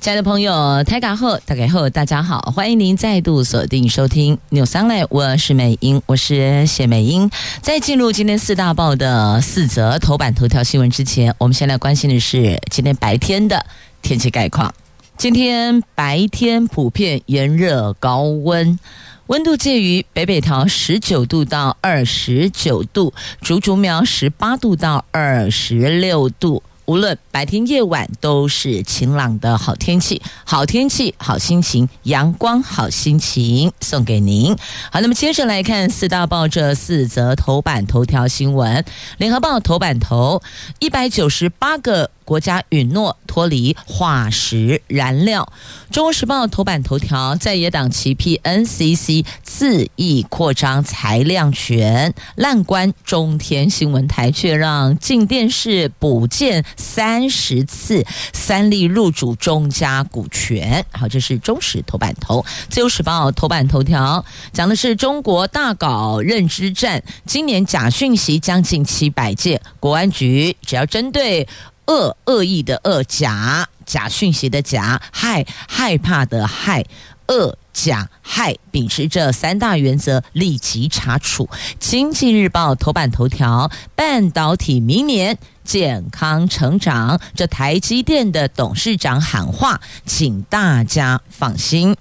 亲爱的朋友，台港后大家好，大家好，欢迎您再度锁定收听 News Online，我是美英，我是谢美英。在进入今天四大报的四则头版头条新闻之前，我们先来关心的是今天白天的天气概况。今天白天普遍炎热高温，温度介于北北桃十九度到二十九度，竹竹苗十八度到二十六度。无论白天夜晚都是晴朗的好天气，好天气好心情，阳光好心情送给您。好，那么接着来看四大报这四则头版头条新闻。联合报头版头，一百九十八个。国家允诺脱离化石燃料。中国时报头版头条：在野党齐批 NCC 恣意扩张裁量权，滥关中天新闻台却让进电视补件三十次，三立入主中嘉股权。好，这是中时头版头。自由时报头版头条讲的是中国大搞认知战，今年假讯息将近七百件，国安局只要针对。恶恶意的恶假假讯息的假害害怕的害恶假害，秉持这三大原则，立即查处。经济日报头版头条：半导体明年健康成长，这台积电的董事长喊话，请大家放心。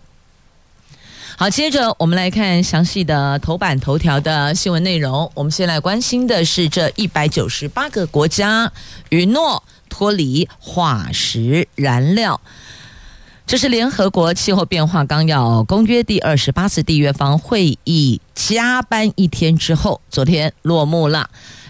好，接着我们来看详细的头版头条的新闻内容。我们先来关心的是这一百九十八个国家允诺。脱离化石燃料，这是联合国气候变化纲要公约第二十八次缔约方会议加班一天之后，昨天落幕了。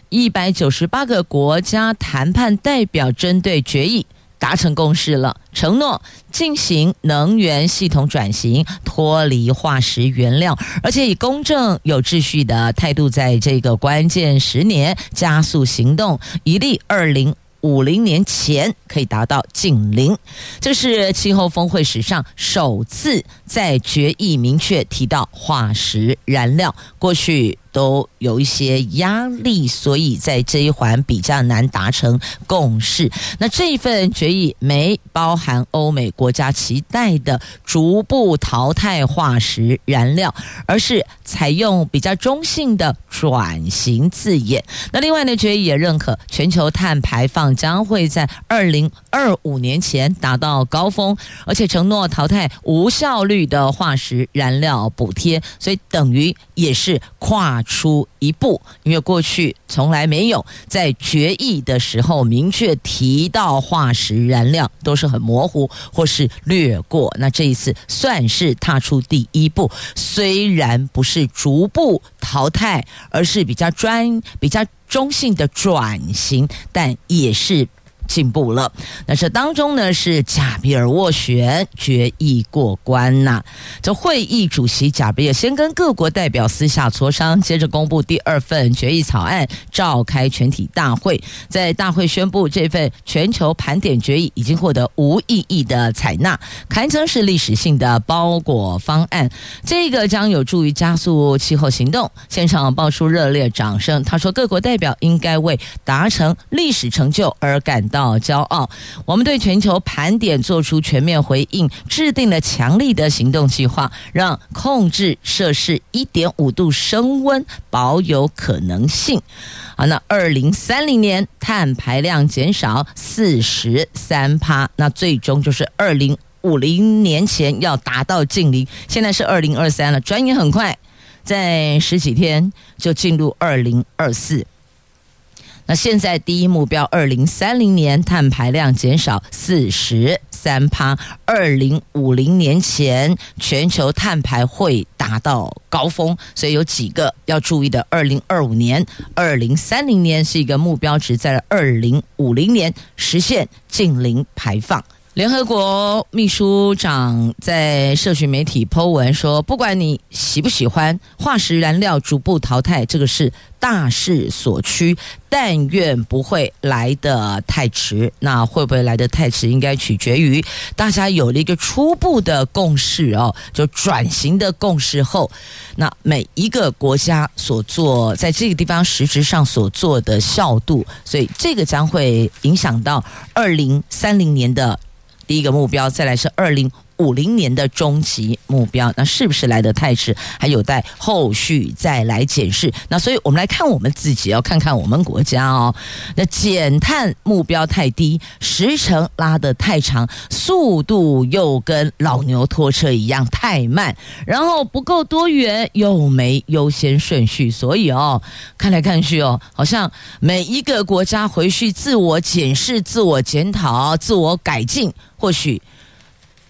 一百九十八个国家谈判代表针对决议达成共识了，承诺进行能源系统转型，脱离化石原料，而且以公正有秩序的态度，在这个关键十年加速行动，以利二零。五零年前可以达到近零，这是气候峰会史上首次在决议明确提到化石燃料。过去。都有一些压力，所以在这一环比较难达成共识。那这一份决议没包含欧美国家期待的逐步淘汰化石燃料，而是采用比较中性的转型字眼。那另外呢，决议也认可全球碳排放将会在二零二五年前达到高峰，而且承诺淘汰无效率的化石燃料补贴，所以等于也是跨。出一步，因为过去从来没有在决议的时候明确提到化石燃料，都是很模糊或是略过。那这一次算是踏出第一步，虽然不是逐步淘汰，而是比较专、比较中性的转型，但也是。进步了，那这当中呢是贾比尔斡旋决议过关呐。这会议主席贾比尔先跟各国代表私下磋商，接着公布第二份决议草案，召开全体大会，在大会宣布这份全球盘点决议已经获得无异议的采纳，堪称是历史性的包裹方案。这个将有助于加速气候行动。现场爆出热烈掌声。他说，各国代表应该为达成历史成就而感到。要骄傲，我们对全球盘点做出全面回应，制定了强力的行动计划，让控制摄氏一点五度升温保有可能性。好，那二零三零年碳排量减少四十三趴，那最终就是二零五零年前要达到净零。现在是二零二三了，转眼很快，在十几天就进入二零二四。那现在第一目标，二零三零年碳排量减少四十三趴，二零五零年前全球碳排会达到高峰，所以有几个要注意的。二零二五年、二零三零年是一个目标值，在二零五零年实现净零排放。联合国秘书长在社群媒体 po 文说：“不管你喜不喜欢化石燃料逐步淘汰，这个是大势所趋，但愿不会来得太迟。那会不会来得太迟，应该取决于大家有了一个初步的共识哦，就转型的共识后，那每一个国家所做在这个地方实质上所做的效度，所以这个将会影响到二零三零年的。”第一个目标，再来是二零五零年的终极目标，那是不是来得太迟？还有待后续再来检视。那所以我们来看我们自己，要看看我们国家哦。那减碳目标太低，时程拉得太长，速度又跟老牛拖车一样太慢，然后不够多元，又没优先顺序。所以哦，看来看去哦，好像每一个国家回去自我检视、自我检讨、自我改进。或许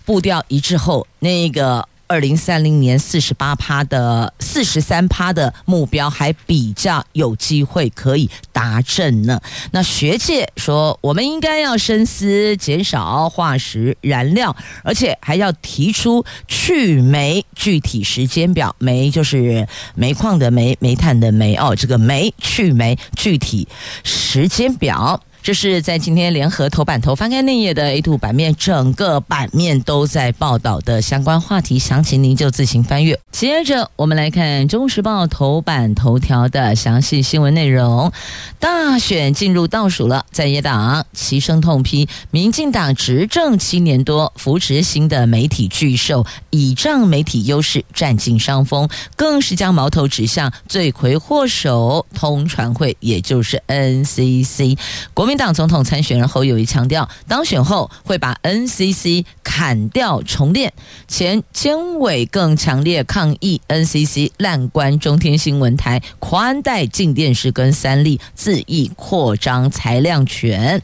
步调一致后，那个二零三零年四十八趴的四十三趴的目标还比较有机会可以达成呢。那学界说，我们应该要深思减少化石燃料，而且还要提出去煤具体时间表。煤就是煤矿的煤，煤炭的煤哦，这个煤去煤具体时间表。这是在今天联合头版头翻开内页的 A2 版面，整个版面都在报道的相关话题，详情您就自行翻阅。接着我们来看《中时报》头版头条的详细新闻内容。大选进入倒数了，在野党齐声痛批，民进党执政七年多，扶持新的媒体巨兽，倚仗媒体优势占尽上风，更是将矛头指向罪魁祸首通传会，也就是 NCC 国。国民党总统参选人侯友谊强调，当选后会把 NCC 砍掉重练。前监委更强烈抗议 NCC 滥关中天新闻台，宽带进电视跟三立，恣意扩张裁量权。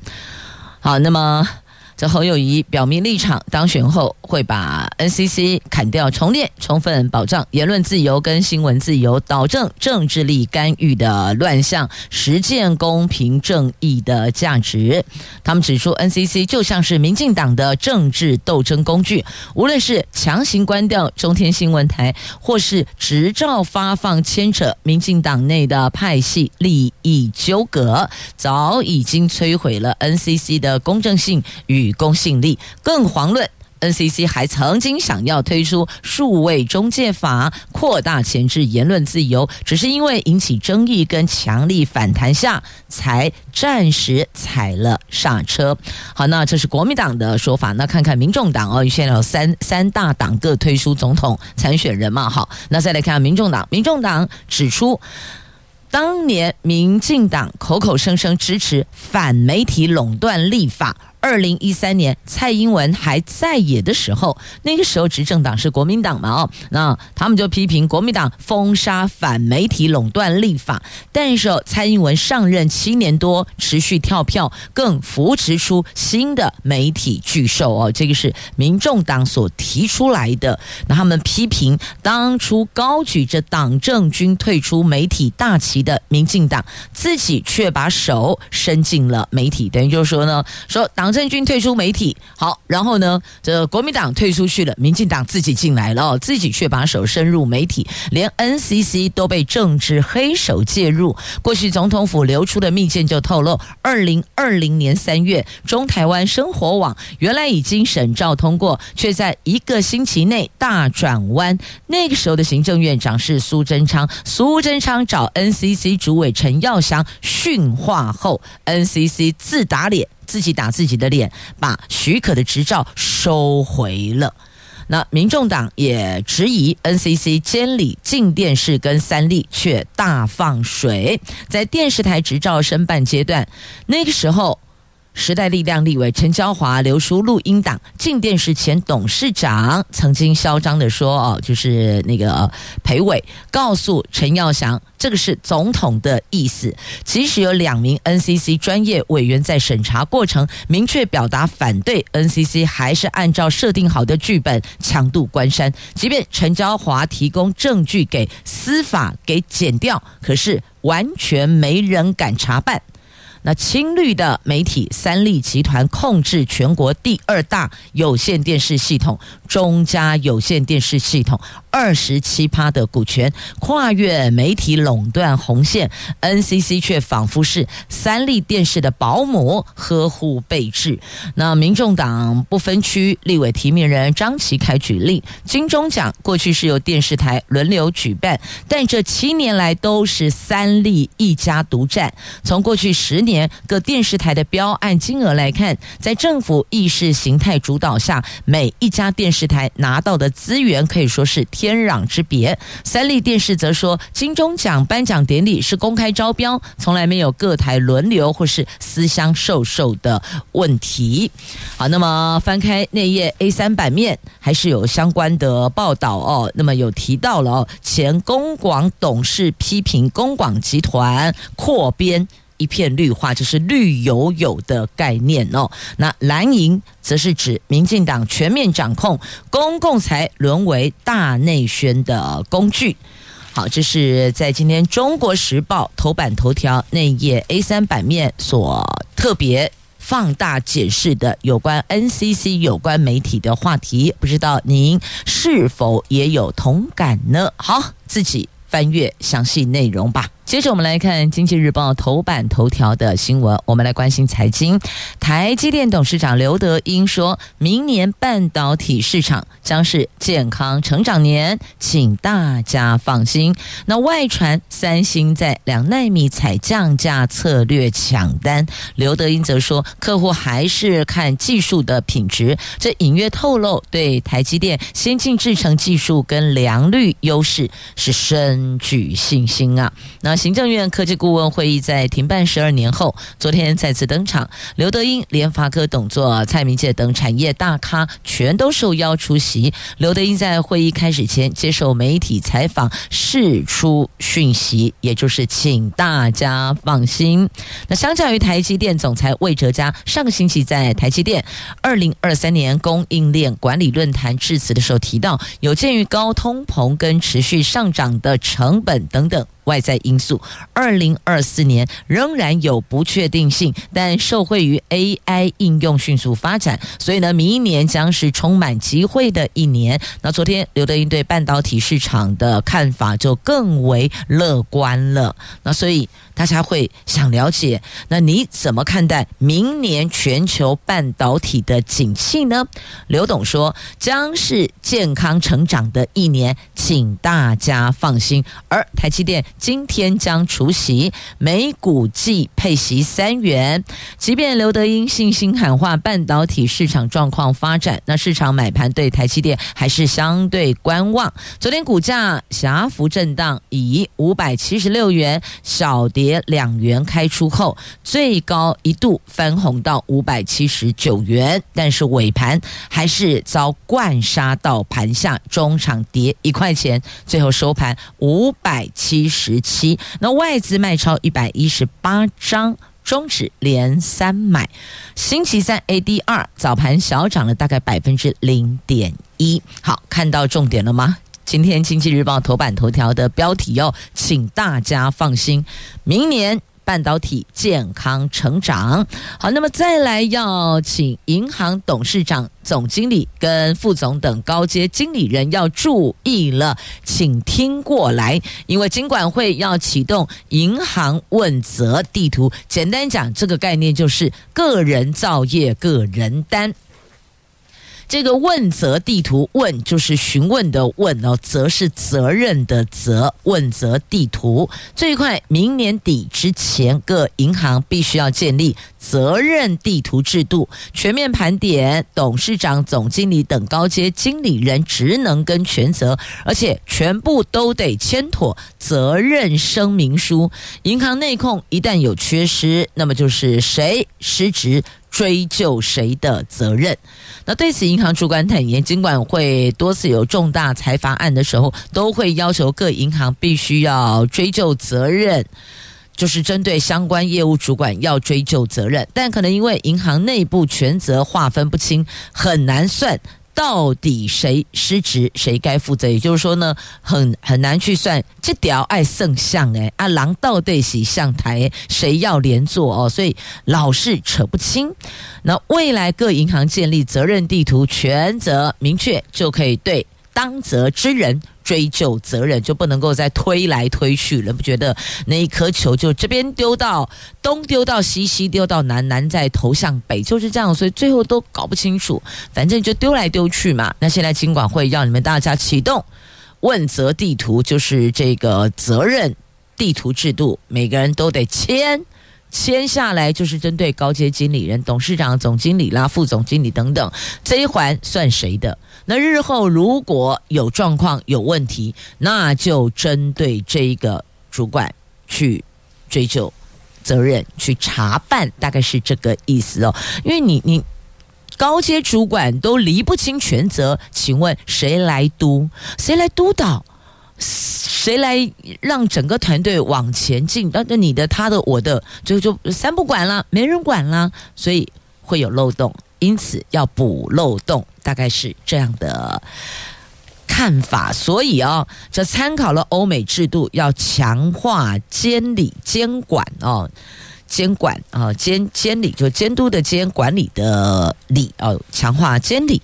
好，那么。这侯友谊表明立场，当选后会把 NCC 砍掉重练，充分保障言论自由跟新闻自由，导正政治力干预的乱象，实践公平正义的价值。他们指出，NCC 就像是民进党的政治斗争工具，无论是强行关掉中天新闻台，或是执照发放牵扯民进党内的派系利益纠葛，早已经摧毁了 NCC 的公正性与。与公信力，更遑论 NCC 还曾经想要推出数位中介法，扩大前置言论自由，只是因为引起争议跟强力反弹下，才暂时踩了刹车。好，那这是国民党的说法，那看看民众党哦，现在有三三大党各推出总统参选人嘛，好，那再来看民众党，民众党指出，当年民进党口口声声支持反媒体垄断立法。二零一三年，蔡英文还在野的时候，那个时候执政党是国民党嘛？哦，那他们就批评国民党封杀反媒体垄断立法。但是蔡英文上任七年多，持续跳票，更扶持出新的媒体巨兽哦。这个是民众党所提出来的。那他们批评当初高举着党政军退出媒体大旗的民进党，自己却把手伸进了媒体，等于就是说呢，说党。政军退出媒体，好，然后呢，这国民党退出去了，民进党自己进来了，自己却把手伸入媒体，连 NCC 都被政治黑手介入。过去总统府流出的密件就透露，二零二零年三月，中台湾生活网原来已经审照通过，却在一个星期内大转弯。那个时候的行政院长是苏贞昌，苏贞昌找 NCC 主委陈耀祥训话后，NCC 自打脸。自己打自己的脸，把许可的执照收回了。那民众党也质疑 NCC 监理进电视跟三立，却大放水。在电视台执照申办阶段，那个时候。时代力量立委陈椒华流出录音档，镜电视前董事长曾经嚣张地说：“哦，就是那个裴伟告诉陈耀祥，这个是总统的意思。即使有两名 NCC 专业委员在审查过程明确表达反对，NCC 还是按照设定好的剧本强渡关山。即便陈椒华提供证据给司法给剪掉，可是完全没人敢查办。”那青绿的媒体三立集团控制全国第二大有线电视系统中嘉有线电视系统二十七趴的股权，跨越媒体垄断红线，NCC 却仿佛是三立电视的保姆，呵护备至。那民众党不分区立委提名人张启凯举例，金钟奖过去是由电视台轮流举办，但这七年来都是三立一家独占。从过去十年各电视台的标案金额来看，在政府意识形态主导下，每一家电视台拿到的资源可以说是天壤之别。三立电视则说，金钟奖颁奖典礼是公开招标，从来没有各台轮流或是私相授受的问题。好，那么翻开内页 A 三版面，还是有相关的报道哦。那么有提到了，前公广董事批评公广集团扩编。一片绿化就是绿油油的概念哦。那蓝营则是指民进党全面掌控公共财，沦为大内宣的工具。好，这是在今天《中国时报》头版头条内页 A 三版面所特别放大解释的有关 NCC 有关媒体的话题，不知道您是否也有同感呢？好，自己翻阅详细内容吧。接着我们来看《经济日报》头版头条的新闻，我们来关心财经。台积电董事长刘德英说，明年半导体市场将是健康成长年，请大家放心。那外传三星在两奈米采降价策略抢单，刘德英则说，客户还是看技术的品质，这隐约透露对台积电先进制程技术跟良率优势是深具信心啊。那行政院科技顾问会议在停办十二年后，昨天再次登场。刘德英、联发科董座蔡明介等产业大咖全都受邀出席。刘德英在会议开始前接受媒体采访，释出讯息，也就是请大家放心。那相较于台积电总裁魏哲嘉上个星期在台积电二零二三年供应链管理论坛致辞的时候提到，有鉴于高通膨跟持续上涨的成本等等。外在因素，二零二四年仍然有不确定性，但受惠于 AI 应用迅速发展，所以呢，明年将是充满机会的一年。那昨天刘德英对半导体市场的看法就更为乐观了。那所以大家会想了解，那你怎么看待明年全球半导体的景气呢？刘董说，将是健康成长的一年，请大家放心。而台积电。今天将除息，每股计配息三元。即便刘德英信心喊话半导体市场状况发展，那市场买盘对台积电还是相对观望。昨天股价狭幅震荡，以五百七十六元小跌跌两元开出后，最高一度翻红到五百七十九元，但是尾盘还是遭灌杀到盘下，中场跌一块钱，最后收盘五百七十。七，那外资卖超一百一十八张，中指连三买。星期三 ADR 早盘小涨了大概百分之零点一。好，看到重点了吗？今天经济日报头版头条的标题要请大家放心，明年。半导体健康成长，好，那么再来要请银行董事长、总经理跟副总等高阶经理人要注意了，请听过来，因为金管会要启动银行问责地图，简单讲，这个概念就是个人造业，个人担。这个问责地图，问就是询问的问哦，责是责任的责。问责地图最快明年底之前，各银行必须要建立责任地图制度，全面盘点董事长、总经理等高阶经理人职能跟权责，而且全部都得签妥责任声明书。银行内控一旦有缺失，那么就是谁失职。追究谁的责任？那对此，银行主管坦言，尽管会多次有重大财阀案的时候，都会要求各银行必须要追究责任，就是针对相关业务主管要追究责任。但可能因为银行内部权责划分不清，很难算到底谁失职，谁该负责？也就是说呢，很很难去算这条爱圣像哎，啊狼道对喜象台，谁要连坐哦？所以老是扯不清。那未来各银行建立责任地图，权责明确，就可以对当责之人。追究责任就不能够再推来推去了，不觉得那一颗球就这边丢到东，丢到西，西丢到南，南再投向北，就是这样，所以最后都搞不清楚，反正就丢来丢去嘛。那现在金管会要你们大家启动问责地图，就是这个责任地图制度，每个人都得签。签下来就是针对高阶经理人、董事长、总经理啦、副总经理等等，这一环算谁的？那日后如果有状况、有问题，那就针对这一个主管去追究责任、去查办，大概是这个意思哦。因为你你高阶主管都理不清全责，请问谁来督？谁来督导？谁来让整个团队往前进？那那你的、他的、我的，最后就三不管了，没人管了，所以会有漏洞，因此要补漏洞，大概是这样的看法。所以、哦，这参考了欧美制度，要强化监理监管哦，监管啊，监监理就监督的监，管理的理哦，强化监理。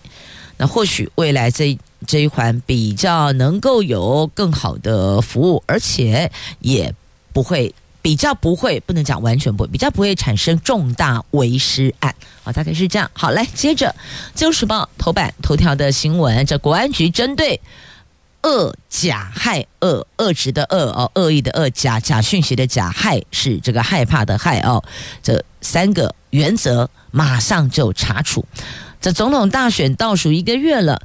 那或许未来这。这一环比较能够有更好的服务，而且也不会比较不会不能讲完全不会比较不会产生重大违失案啊，大概是这样。好，来接着《自由时报》头版头条的新闻，这国安局针对恶假害恶恶质的恶哦，恶意的恶假假讯息的假害是这个害怕的害哦，这三个原则马上就查处。这总统大选倒数一个月了。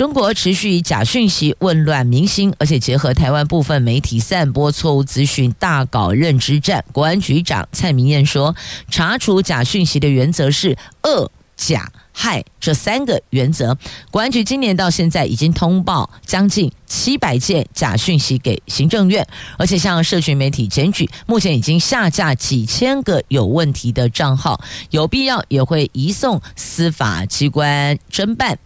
中国持续以假讯息混乱民心，而且结合台湾部分媒体散播错误资讯，大搞认知战。国安局长蔡明彦说，查处假讯息的原则是恶、假、害这三个原则。国安局今年到现在已经通报将近七百件假讯息给行政院，而且向社群媒体检举，目前已经下架几千个有问题的账号，有必要也会移送司法机关侦办。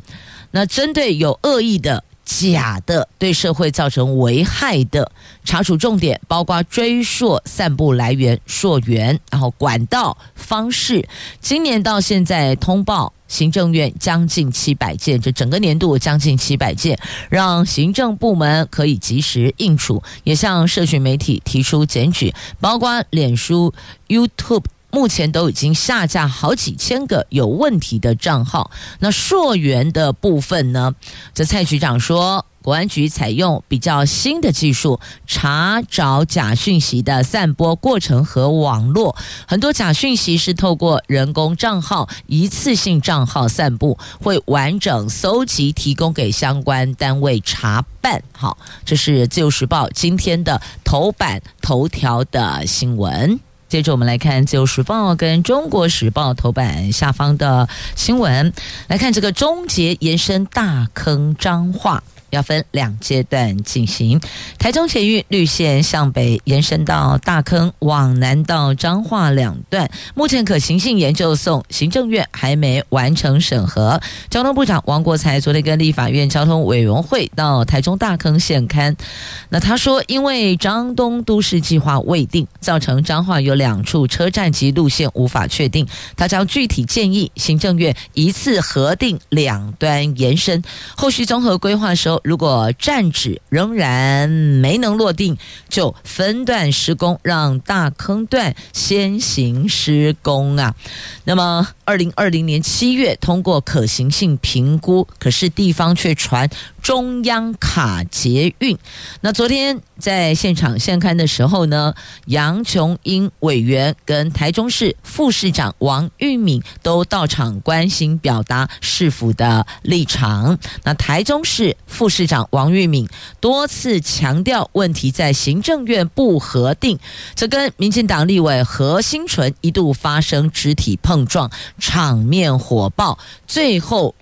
那针对有恶意的、假的，对社会造成危害的，查处重点包括追溯散布来源、溯源，然后管道方式。今年到现在通报行政院将近七百件，这整个年度将近七百件，让行政部门可以及时应处，也向社群媒体提出检举，包括脸书、YouTube。目前都已经下架好几千个有问题的账号。那溯源的部分呢？这蔡局长说，国安局采用比较新的技术，查找假讯息的散播过程和网络。很多假讯息是透过人工账号、一次性账号散布，会完整搜集提供给相关单位查办。好，这是自由时报今天的头版头条的新闻。接着我们来看《自由时报》跟《中国时报》头版下方的新闻，来看这个终结延伸大坑彰化。要分两阶段进行。台中捷运绿线向北延伸到大坑，往南到彰化两段，目前可行性研究送行政院还没完成审核。交通部长王国材昨天跟立法院交通委员会到台中大坑现勘，那他说，因为彰东都市计划未定，造成彰化有两处车站及路线无法确定，他将具体建议行政院一次核定两端延伸，后续综合规划的时候。如果站址仍然没能落定，就分段施工，让大坑段先行施工啊。那么，二零二零年七月通过可行性评估，可是地方却传中央卡捷运。那昨天在现场现勘的时候呢，杨琼英委员跟台中市副市长王玉敏都到场关心，表达市府的立场。那台中市副市长王玉敏多次强调，问题在行政院不核定，这跟民进党立委何新纯一度发生肢体碰撞。场面火爆，最后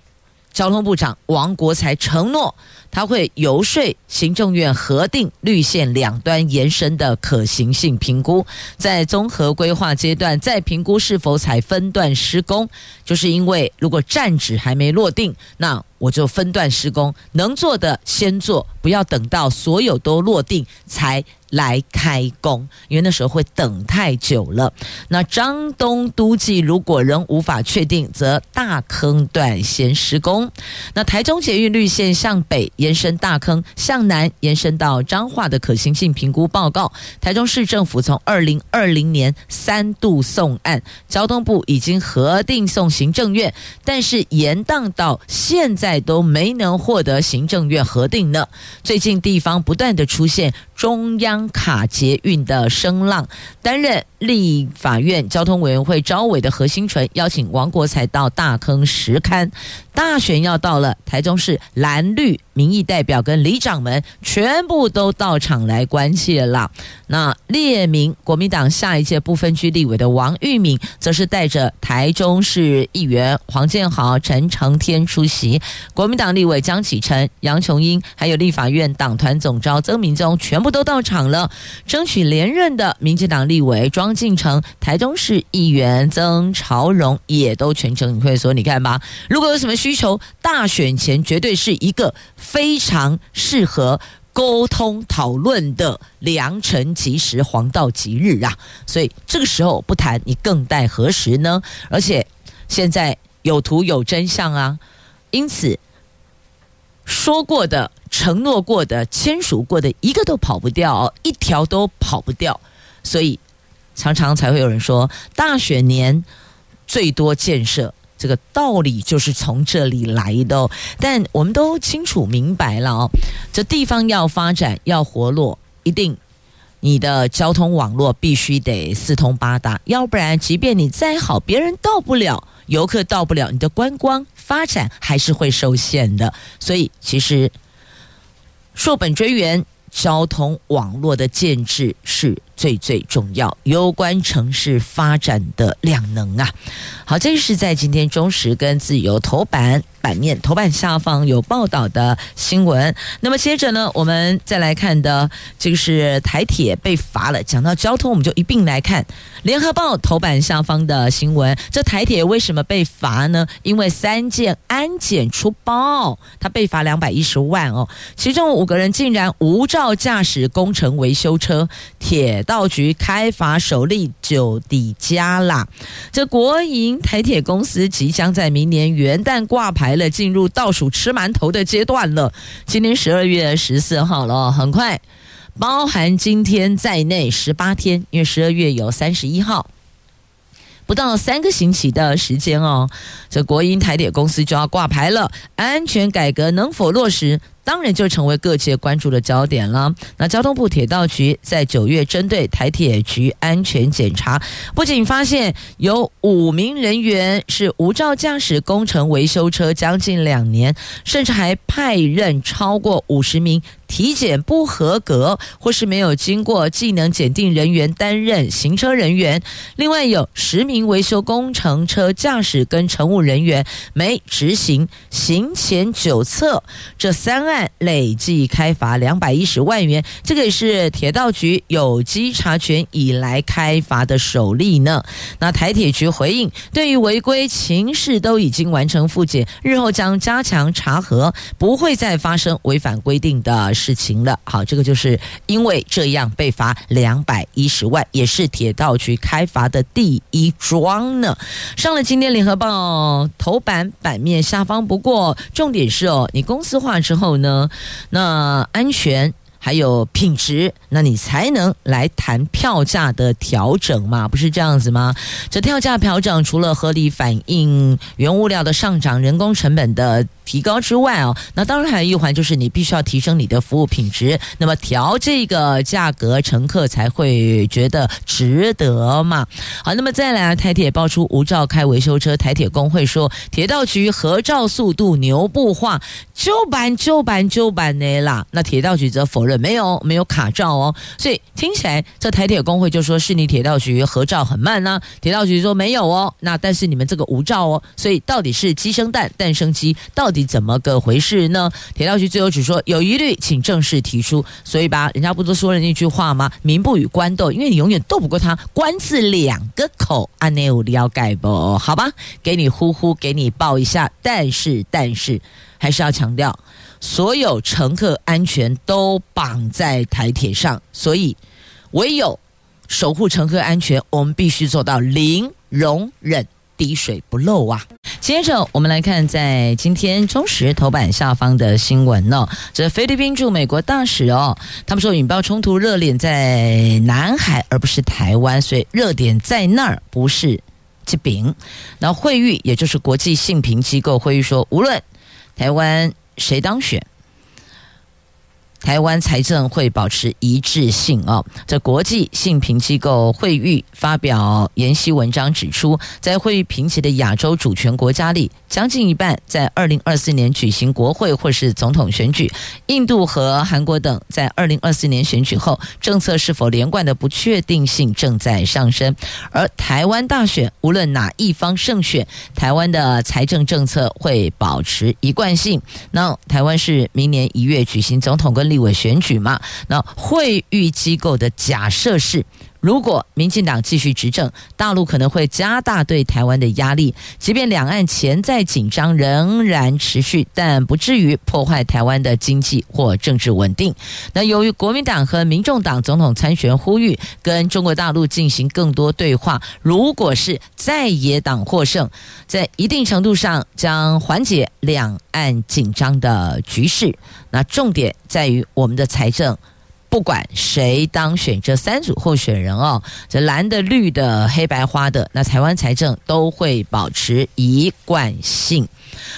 交通部长王国才承诺，他会游说行政院核定绿线两端延伸的可行性评估，在综合规划阶段再评估是否采分段施工。就是因为如果站址还没落定，那我就分段施工，能做的先做，不要等到所有都落定才来开工，因为那时候会等太久了。那彰东都计如果仍无法确定，则大坑段先施工。那台中捷运绿线向北延伸大坑，向南延伸到彰化的可行性评估报告，台中市政府从二零二零年三度送案，交通部已经核定送行政院，但是延宕到现在。都没能获得行政院核定呢。最近地方不断的出现中央卡捷运的声浪，担任立法院交通委员会招委的何新纯邀请王国材到大坑实勘。大选要到了，台中市蓝绿民意代表跟里长们全部都到场来关切了。那列名国民党下一届不分区立委的王玉敏，则是带着台中市议员黄建豪、陈成天出席。国民党立委江启臣、杨琼英，还有立法院党团总召曾铭宗，全部都到场了。争取连任的民进党立委庄敬诚、台中市议员曾朝荣，也都全程与会。说，你看吧，如果有什么需求，大选前绝对是一个非常适合沟通讨论的良辰吉时、黄道吉日啊！所以这个时候不谈，你更待何时呢？而且现在有图有真相啊！因此，说过的、承诺过的、签署过的，一个都跑不掉，一条都跑不掉。所以，常常才会有人说，大选年最多建设，这个道理就是从这里来的。但我们都清楚明白了哦，这地方要发展、要活络，一定你的交通网络必须得四通八达，要不然，即便你再好，别人到不了，游客到不了，你的观光。发展还是会受限的，所以其实溯本追源，交通网络的建制是最最重要，攸关城市发展的量能啊。好，这是在今天中时跟自由头版。版面头版下方有报道的新闻。那么接着呢，我们再来看的这个是台铁被罚了。讲到交通，我们就一并来看联合报头版下方的新闻。这台铁为什么被罚呢？因为三件安检出包，他被罚两百一十万哦。其中五个人竟然无照驾驶工程维修车，铁道道局开罚首例就抵家啦。这国营台铁公司即将在明年元旦挂牌。了，进入倒数吃馒头的阶段了。今天十二月十四号了，很快，包含今天在内十八天，因为十二月有三十一号，不到三个星期的时间哦。这国营台铁公司就要挂牌了，安全改革能否落实？当然就成为各界关注的焦点了。那交通部铁道局在九月针对台铁局安全检查，不仅发现有五名人员是无照驾驶工程维修车将近两年，甚至还派任超过五十名。体检不合格或是没有经过技能检定人员担任行车人员，另外有十名维修工程车驾驶跟乘务人员没执行行前酒测，这三案累计开罚两百一十万元，这个也是铁道局有稽查权以来开罚的首例呢。那台铁局回应，对于违规情事都已经完成复检，日后将加强查核，不会再发生违反规定的事情了，好，这个就是因为这样被罚两百一十万，也是铁道局开罚的第一桩呢。上了今天联合报头版版面下方，不过重点是哦，你公司化之后呢，那安全。还有品质，那你才能来谈票价的调整嘛？不是这样子吗？这票价调整除了合理反映原物料的上涨、人工成本的提高之外哦，那当然还有一环就是你必须要提升你的服务品质。那么调这个价格，乘客才会觉得值得嘛？好，那么再来，台铁爆出无照开维修车，台铁工会说铁道局合照速度牛步化，旧版旧版旧版的啦。那铁道局则否认。没有没有卡照哦。所以听起来这台铁工会就说是你铁道局合照很慢呢、铁道局说没有哦。那但是你们这个无照哦，所以到底是鸡生蛋，蛋生鸡，到底怎么个回事呢？铁道局最后只说有疑虑，请正式提出。所以吧，人家不都说了那句话吗？民不与官斗，因为你永远斗不过他。官字两个口，安内有了解不？好吧，给你呼呼，给你报一下。但是，但是，还是要强调，所有乘客安全都绑在台铁上，所以唯有守护乘客安全，我们必须做到零容忍。滴水不漏啊！接着我们来看，在今天中时头版下方的新闻呢、哦，这菲律宾驻美国大使哦，他们说引爆冲突热点在南海，而不是台湾，所以热点在那儿，不是这边。然后惠誉，也就是国际信评机构惠誉说，无论台湾谁当选。台湾财政会保持一致性哦。这国际信评机构会议发表研析文章指出，在会议评级的亚洲主权国家里，将近一半在二零二四年举行国会或是总统选举。印度和韩国等在二零二四年选举后，政策是否连贯的不确定性正在上升。而台湾大选，无论哪一方胜选，台湾的财政政策会保持一贯性。那台湾是明年一月举行总统跟立委选举嘛，那会遇机构的假设是，如果民进党继续执政，大陆可能会加大对台湾的压力，即便两岸潜在紧张仍然持续，但不至于破坏台湾的经济或政治稳定。那由于国民党和民众党总统参选呼吁跟中国大陆进行更多对话，如果是在野党获胜，在一定程度上将缓解两岸紧张的局势。那重点在于我们的财政，不管谁当选，这三组候选人哦，这蓝的、绿的、黑白花的，那台湾财政都会保持一贯性。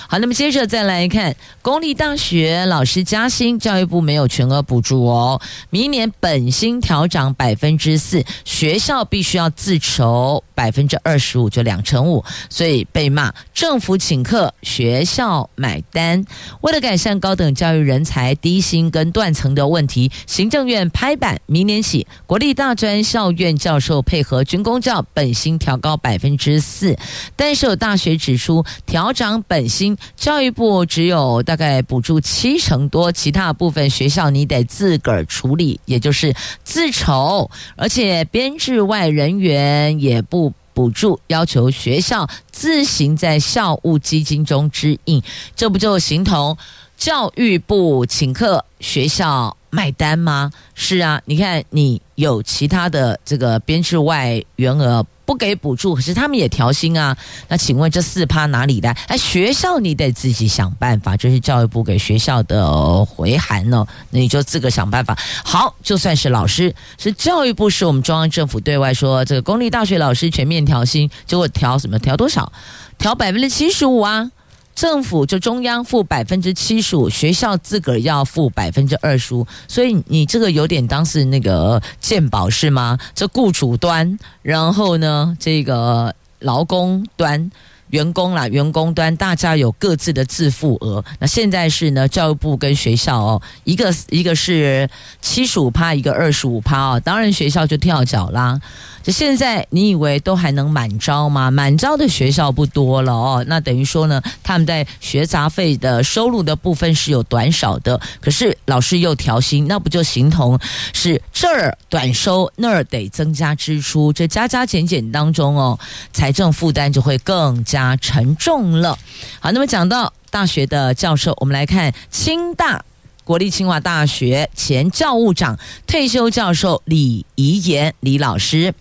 好，那么接着再来看公立大学老师加薪，教育部没有全额补助哦。明年本薪调涨百分之四，学校必须要自筹百分之二十五，就两成五，所以被骂政府请客，学校买单。为了改善高等教育人才低薪跟断层的问题，行政院拍板，明年起国立大专校院教授配合军工教本薪调高百分之四，但是有大学指出调涨本。薪教育部只有大概补助七成多，其他部分学校你得自个儿处理，也就是自筹，而且编制外人员也不补助，要求学校自行在校务基金中支应，这不就形同教育部请客，学校买单吗？是啊，你看你有其他的这个编制外员额。不给补助，可是他们也调薪啊。那请问这四趴哪里来？哎，学校你得自己想办法，这是教育部给学校的回函呢。那你就自个想办法。好，就算是老师，是教育部是我们中央政府对外说这个公立大学老师全面调薪，结果调什么？调多少？调百分之七十五啊。政府就中央付百分之七十五，学校自个儿要付百分之二十五，所以你这个有点当是那个鉴宝是吗？这雇主端，然后呢，这个劳工端。员工啦，员工端大家有各自的自付额。那现在是呢，教育部跟学校哦，一个一个是七十五趴，一个二十五趴哦。当然学校就跳脚啦。这现在你以为都还能满招吗？满招的学校不多了哦。那等于说呢，他们在学杂费的收入的部分是有短少的。可是老师又调薪，那不就形同是这儿短收，那儿得增加支出？这加加减减当中哦，财政负担就会更加。啊沉重了。好，那么讲到大学的教授，我们来看清大国立清华大学前教务长、退休教授李怡言李老师，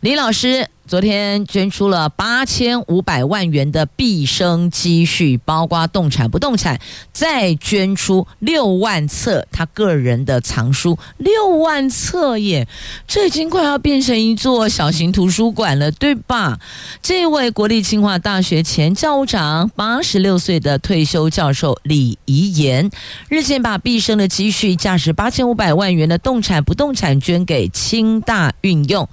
李老师。昨天捐出了八千五百万元的毕生积蓄，包括动产、不动产，再捐出六万册他个人的藏书，六万册耶！这已经快要变成一座小型图书馆了，对吧？这位国立清华大学前教务长，八十六岁的退休教授李怡言，日前把毕生的积蓄，价值八千五百万元的动产、不动产捐给清大运用，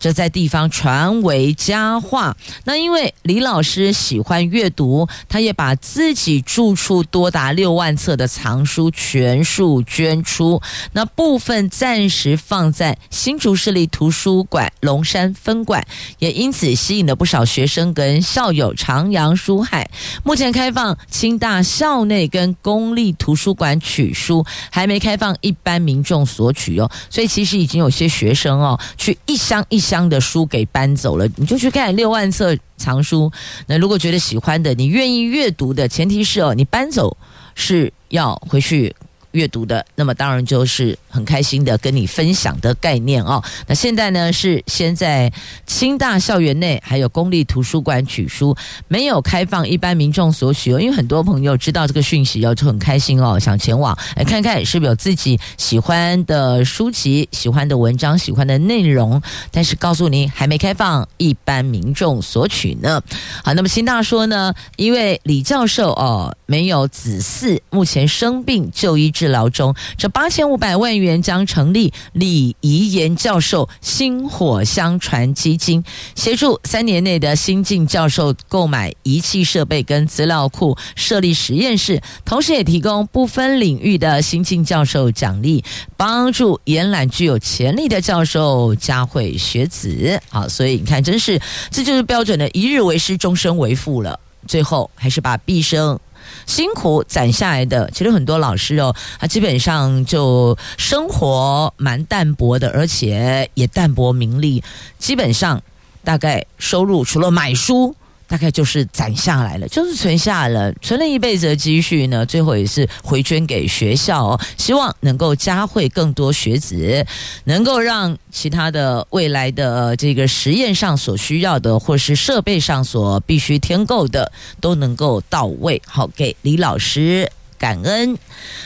这在地方传。为佳话。那因为李老师喜欢阅读，他也把自己住处多达六万册的藏书全数捐出。那部分暂时放在新竹市立图书馆龙山分馆，也因此吸引了不少学生跟校友徜徉书海。目前开放清大校内跟公立图书馆取书，还没开放一般民众索取哦。所以其实已经有些学生哦，去一箱一箱的书给搬走了。你就去看六万册藏书，那如果觉得喜欢的，你愿意阅读的前提是哦，你搬走是要回去。阅读的，那么当然就是很开心的跟你分享的概念哦。那现在呢是先在清大校园内还有公立图书馆取书，没有开放一般民众索取哦。因为很多朋友知道这个讯息哦，就很开心哦，想前往来看看是不是有自己喜欢的书籍、喜欢的文章、喜欢的内容。但是告诉你，还没开放一般民众索取呢。好，那么清大说呢，因为李教授哦没有子嗣，目前生病就医。治疗中，这八千五百万元将成立李怡言教授薪火相传基金，协助三年内的新进教授购买仪器设备跟资料库，设立实验室，同时也提供不分领域的新进教授奖励，帮助延揽具有潜力的教授加惠学子。好，所以你看，真是这就是标准的一日为师，终身为父了。最后还是把毕生。辛苦攒下来的，其实很多老师哦，他基本上就生活蛮淡薄的，而且也淡泊名利，基本上大概收入除了买书。大概就是攒下来了，就是存下了，存了一辈子的积蓄呢，最后也是回捐给学校哦，希望能够加惠更多学子，能够让其他的未来的这个实验上所需要的，或是设备上所必须添购的，都能够到位。好，给李老师。感恩。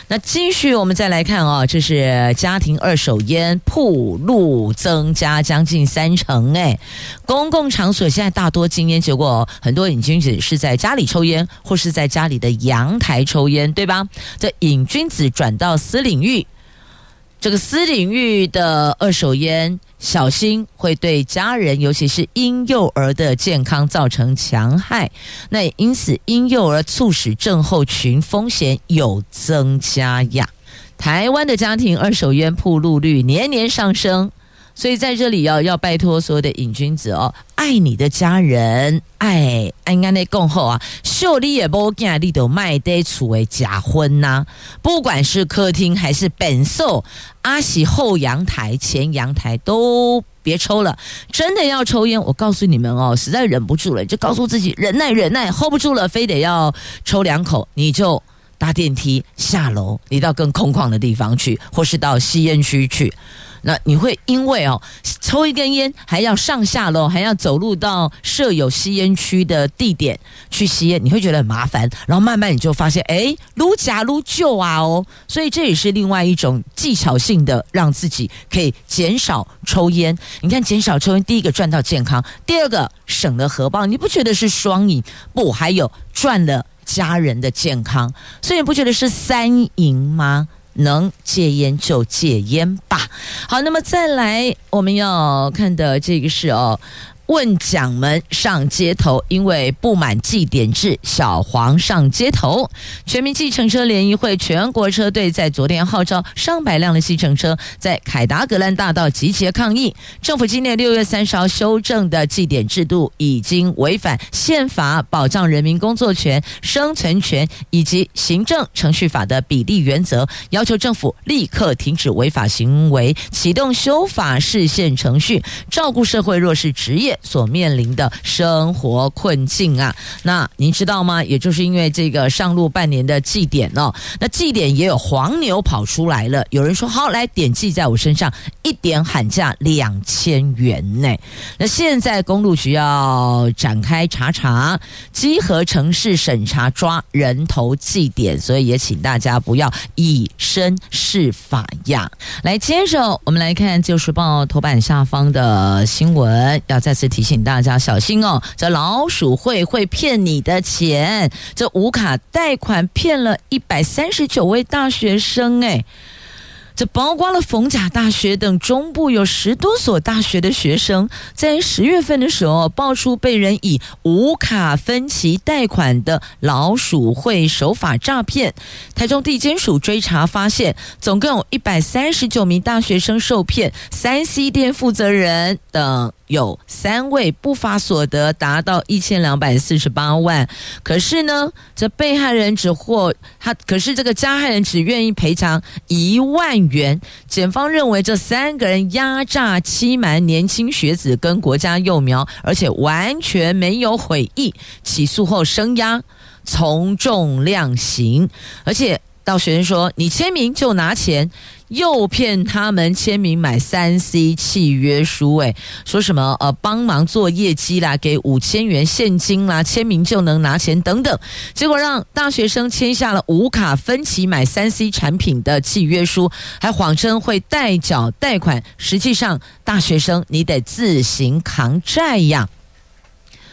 那继续，我们再来看、哦，这是家庭二手烟铺路增加将近三成。哎，公共场所现在大多禁烟，结果很多瘾君子是在家里抽烟，或是在家里的阳台抽烟，对吧？这瘾君子转到私领域，这个私领域的二手烟。小心会对家人，尤其是婴幼儿的健康造成强害。那因此，婴幼儿猝死症候群风险有增加呀。台湾的家庭二手烟铺路率年年上升。所以在这里要要拜托所有的瘾君子哦，爱你的家人，爱爱安内共后啊，秀丽也不惊你都卖得出为假婚呐。不管是客厅还是本寿阿喜后阳台、前阳台都别抽了。真的要抽烟，我告诉你们哦，实在忍不住了，就告诉自己忍耐忍耐，hold 不住了，非得要抽两口，你就搭电梯下楼，你到更空旷的地方去，或是到吸烟区去。那你会因为哦，抽一根烟还要上下楼，还要走路到设有吸烟区的地点去吸烟，你会觉得很麻烦。然后慢慢你就发现，哎，撸假撸旧啊哦，所以这也是另外一种技巧性的，让自己可以减少抽烟。你看，减少抽烟，第一个赚到健康，第二个省了荷包，你不觉得是双赢？不，还有赚了家人的健康，所以你不觉得是三赢吗？能戒烟就戒烟吧。好，那么再来我们要看的这个是哦。问奖们上街头，因为不满祭典制，小黄上街头。全民计程车联谊会全国车队在昨天号召上百辆的计程车在凯达格兰大道集结抗议。政府今年六月三十号修正的祭典制度已经违反宪法保障人民工作权、生存权以及行政程序法的比例原则，要求政府立刻停止违法行为，启动修法释宪程序，照顾社会弱势职业。所面临的生活困境啊，那您知道吗？也就是因为这个上路半年的祭点哦，那祭点也有黄牛跑出来了。有人说好，来点祭在我身上，一点喊价两千元呢。那现在公路局要展开查查，集合城市审查抓人头祭点，所以也请大家不要以身试法呀。来，接着我们来看《自由时报》头版下方的新闻，要再次。提醒大家小心哦！这老鼠会会骗你的钱，这无卡贷款骗了一百三十九位大学生，哎，这包括了逢甲大学等中部有十多所大学的学生，在十月份的时候爆出被人以无卡分期贷款的老鼠会手法诈骗。台中地检署追查发现，总共有一百三十九名大学生受骗，三 C 店负责人等。有三位不法所得达到一千两百四十八万，可是呢，这被害人只获他，可是这个加害人只愿意赔偿一万元。检方认为这三个人压榨欺瞒年轻学子跟国家幼苗，而且完全没有悔意。起诉后声押，从重量刑，而且到学生说：“你签名就拿钱。”诱骗他们签名买三 C 契约书，哎，说什么呃帮忙做业绩啦，给五千元现金啦，签名就能拿钱等等，结果让大学生签下了无卡分期买三 C 产品的契约书，还谎称会代缴贷款，实际上大学生你得自行扛债呀。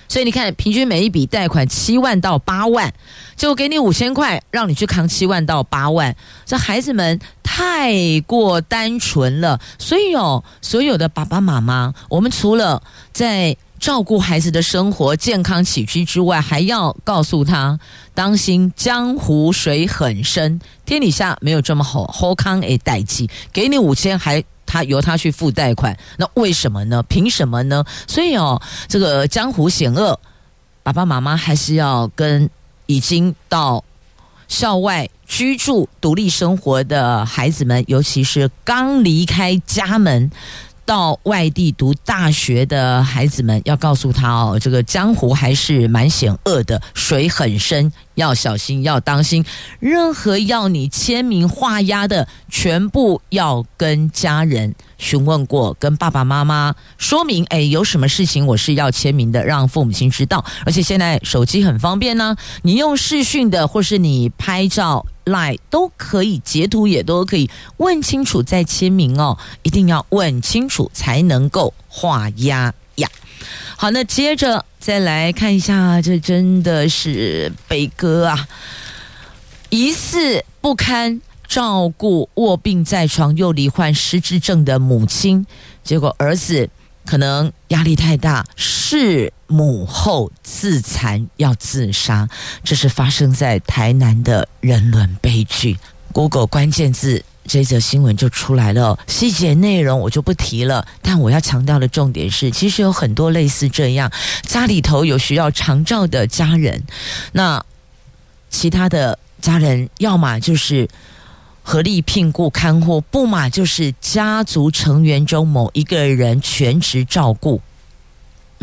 所以你看，平均每一笔贷款七万到八万，就给你五千块，让你去扛七万到八万。这孩子们太过单纯了。所以哦，所有的爸爸妈妈，我们除了在照顾孩子的生活、健康起居之外，还要告诉他：当心江湖水很深，天底下没有这么好好康诶代志，给你五千还。他由他去付贷款，那为什么呢？凭什么呢？所以哦，这个江湖险恶，爸爸妈妈还是要跟已经到校外居住、独立生活的孩子们，尤其是刚离开家门。到外地读大学的孩子们，要告诉他哦，这个江湖还是蛮险恶的，水很深，要小心，要当心。任何要你签名画押的，全部要跟家人询问过，跟爸爸妈妈说明。哎，有什么事情我是要签名的，让父母亲知道。而且现在手机很方便呢，你用视讯的，或是你拍照。来都可以截图，也都可以问清楚再签名哦，一定要问清楚才能够画押呀。好，那接着再来看一下，这真的是悲歌啊！疑似不堪照顾卧病在床又罹患失智症的母亲，结果儿子。可能压力太大，弑母后自残要自杀，这是发生在台南的人伦悲剧。Google 关键字这则新闻就出来了，细节内容我就不提了。但我要强调的重点是，其实有很多类似这样，家里头有需要长照的家人，那其他的家人要么就是。合力聘雇看护，不嘛就是家族成员中某一个人全职照顾。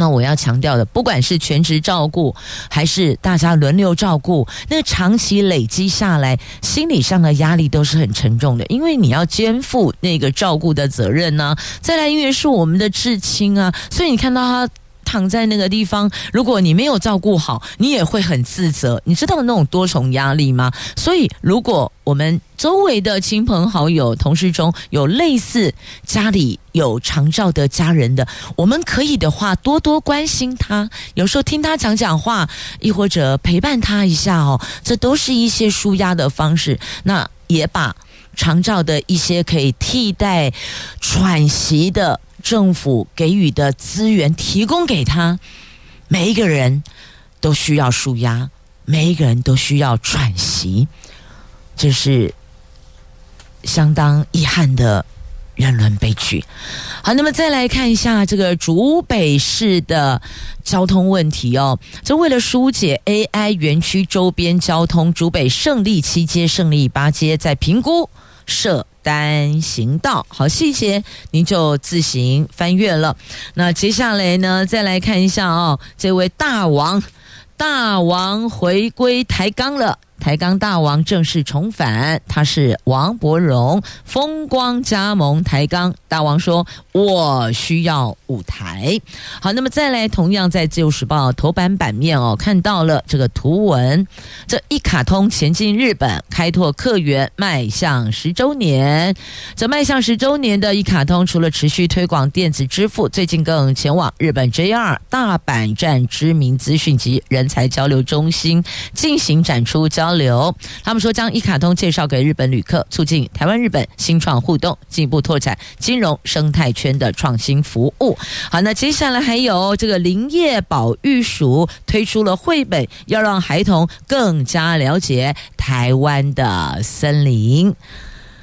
那我要强调的，不管是全职照顾，还是大家轮流照顾，那长期累积下来，心理上的压力都是很沉重的，因为你要肩负那个照顾的责任呢、再来，因为是我们的至亲啊，所以你看到他。躺在那个地方，如果你没有照顾好，你也会很自责。你知道那种多重压力吗？所以，如果我们周围的亲朋好友、同事中有类似家里有长照的家人的，我们可以的话，多多关心他，有时候听他讲讲话，亦或者陪伴他一下哦，这都是一些舒压的方式。那也把长照的一些可以替代喘息的。政府给予的资源提供给他，每一个人都需要舒压，每一个人都需要喘息，这是相当遗憾的人伦悲剧。好，那么再来看一下这个竹北市的交通问题哦。这为了疏解 AI 园区周边交通，竹北胜利七街、胜利八街在评估设。单行道，好，细节您就自行翻阅了。那接下来呢，再来看一下哦，这位大王，大王回归台钢了，台钢大王正式重返，他是王伯荣，风光加盟台钢。大王说：“我需要舞台。好，那么再来，同样在《自由时报》头版版面哦，看到了这个图文，这一卡通前进日本，开拓客源，迈向十周年。这迈向十周年的一卡通，除了持续推广电子支付，最近更前往日本 JR 大阪站知名资讯及人才交流中心进行展出交流。他们说，将一卡通介绍给日本旅客，促进台湾日本新创互动，进一步拓展金融生态圈的创新服务。好，那接下来还有这个林业保育署推出了绘本，要让孩童更加了解台湾的森林。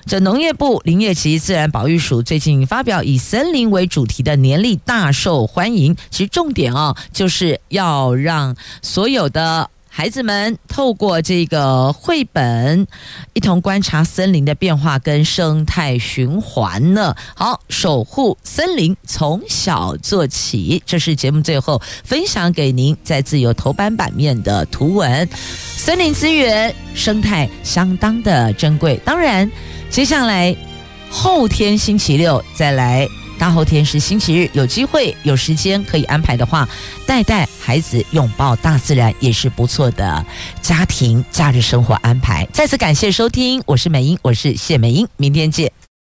这农业部林业及自然保育署最近发表以森林为主题的年历，大受欢迎。其实重点啊，就是要让所有的孩子们透过这个绘本，一同观察森林的变化跟生态循环呢。好，守护森林从小做起，这是节目最后分享给您在自由头版版面的图文。森林资源生态相当的珍贵，当然。接下来，后天星期六再来，大后天是星期日，有机会有时间可以安排的话，带带孩子拥抱大自然也是不错的家庭假日生活安排。再次感谢收听，我是美英，我是谢美英，明天见。